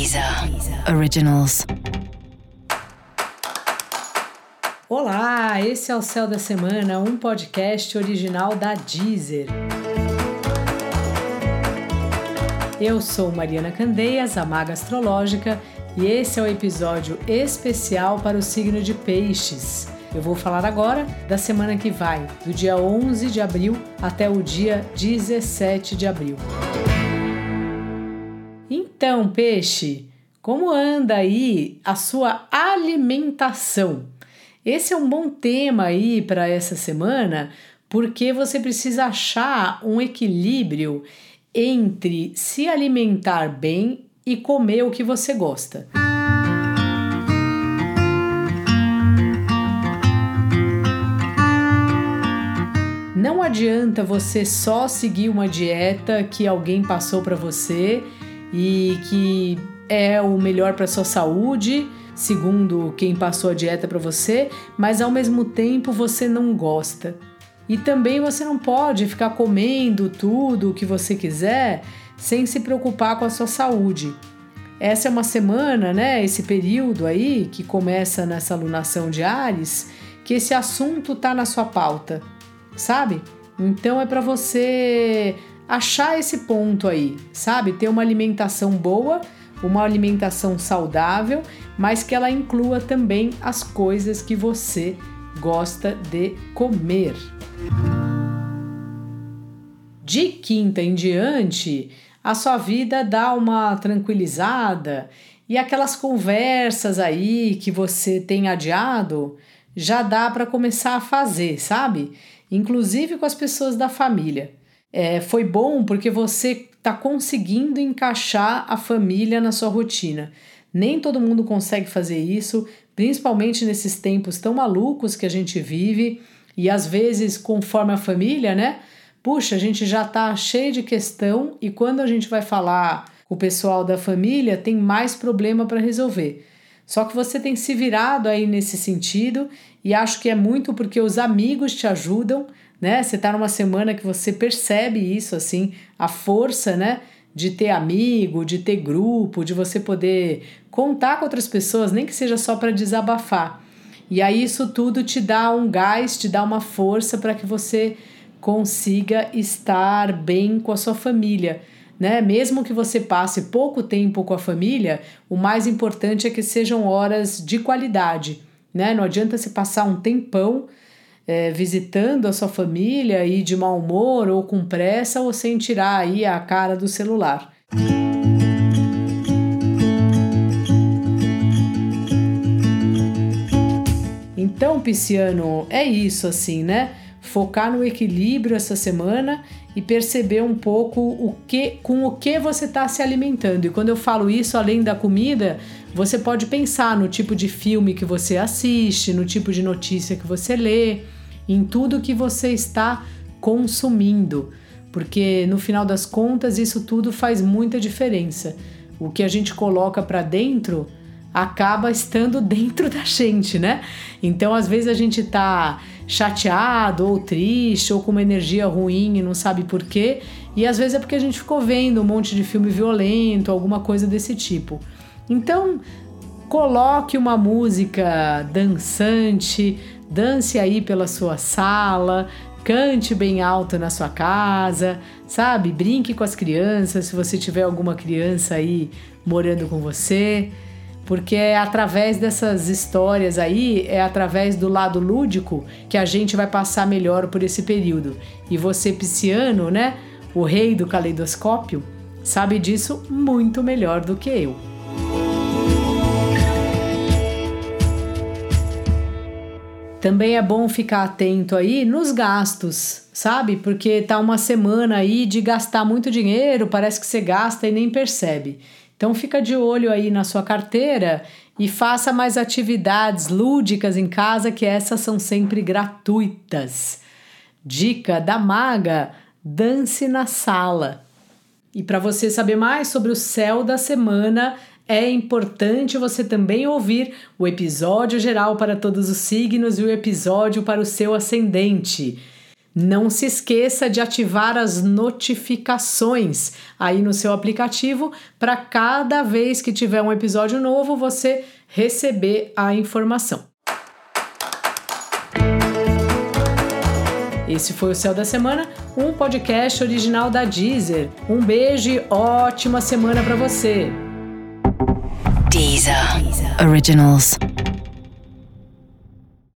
Deezer Originals. Olá, esse é o Céu da Semana, um podcast original da Deezer. Eu sou Mariana Candeias, a Maga Astrológica, e esse é o episódio especial para o signo de Peixes. Eu vou falar agora da semana que vai, do dia 11 de abril até o dia 17 de abril. Então, peixe, como anda aí a sua alimentação? Esse é um bom tema aí para essa semana, porque você precisa achar um equilíbrio entre se alimentar bem e comer o que você gosta. Não adianta você só seguir uma dieta que alguém passou para você e que é o melhor para sua saúde, segundo quem passou a dieta para você, mas ao mesmo tempo você não gosta. E também você não pode ficar comendo tudo o que você quiser sem se preocupar com a sua saúde. Essa é uma semana, né, esse período aí que começa nessa alunação de Ares, que esse assunto tá na sua pauta, sabe? Então é para você achar esse ponto aí, sabe? Ter uma alimentação boa, uma alimentação saudável, mas que ela inclua também as coisas que você gosta de comer. De quinta em diante, a sua vida dá uma tranquilizada e aquelas conversas aí que você tem adiado já dá para começar a fazer, sabe? Inclusive com as pessoas da família. É, foi bom porque você está conseguindo encaixar a família na sua rotina. Nem todo mundo consegue fazer isso, principalmente nesses tempos tão malucos que a gente vive e às vezes conforme a família, né? Puxa, a gente já tá cheio de questão e quando a gente vai falar com o pessoal da família, tem mais problema para resolver. Só que você tem se virado aí nesse sentido e acho que é muito porque os amigos te ajudam, né? Você tá numa semana que você percebe isso, assim, a força, né? De ter amigo, de ter grupo, de você poder contar com outras pessoas, nem que seja só para desabafar. E aí isso tudo te dá um gás, te dá uma força para que você consiga estar bem com a sua família. Né? Mesmo que você passe pouco tempo com a família, o mais importante é que sejam horas de qualidade. Né? Não adianta se passar um tempão é, visitando a sua família e de mau humor ou com pressa ou sem tirar aí a cara do celular. Então, Pisciano, é isso assim, né? Focar no equilíbrio essa semana e perceber um pouco o que, com o que você está se alimentando. E quando eu falo isso, além da comida, você pode pensar no tipo de filme que você assiste, no tipo de notícia que você lê, em tudo que você está consumindo, porque no final das contas isso tudo faz muita diferença. O que a gente coloca para dentro acaba estando dentro da gente, né? Então, às vezes a gente tá chateado ou triste ou com uma energia ruim e não sabe por quê, e às vezes é porque a gente ficou vendo um monte de filme violento, alguma coisa desse tipo. Então, coloque uma música dançante, dance aí pela sua sala, cante bem alto na sua casa, sabe? Brinque com as crianças, se você tiver alguma criança aí morando com você, porque é através dessas histórias aí, é através do lado lúdico que a gente vai passar melhor por esse período. E você, pisciano, né? O rei do caleidoscópio, sabe disso muito melhor do que eu. Também é bom ficar atento aí nos gastos, sabe? Porque tá uma semana aí de gastar muito dinheiro, parece que você gasta e nem percebe. Então fica de olho aí na sua carteira e faça mais atividades lúdicas em casa, que essas são sempre gratuitas. Dica da maga: dance na sala. E para você saber mais sobre o céu da semana, é importante você também ouvir o episódio geral para todos os signos e o episódio para o seu ascendente. Não se esqueça de ativar as notificações aí no seu aplicativo para cada vez que tiver um episódio novo você receber a informação. Esse foi o Céu da Semana, um podcast original da Deezer. Um beijo e ótima semana para você. Deezer. Deezer. Originals.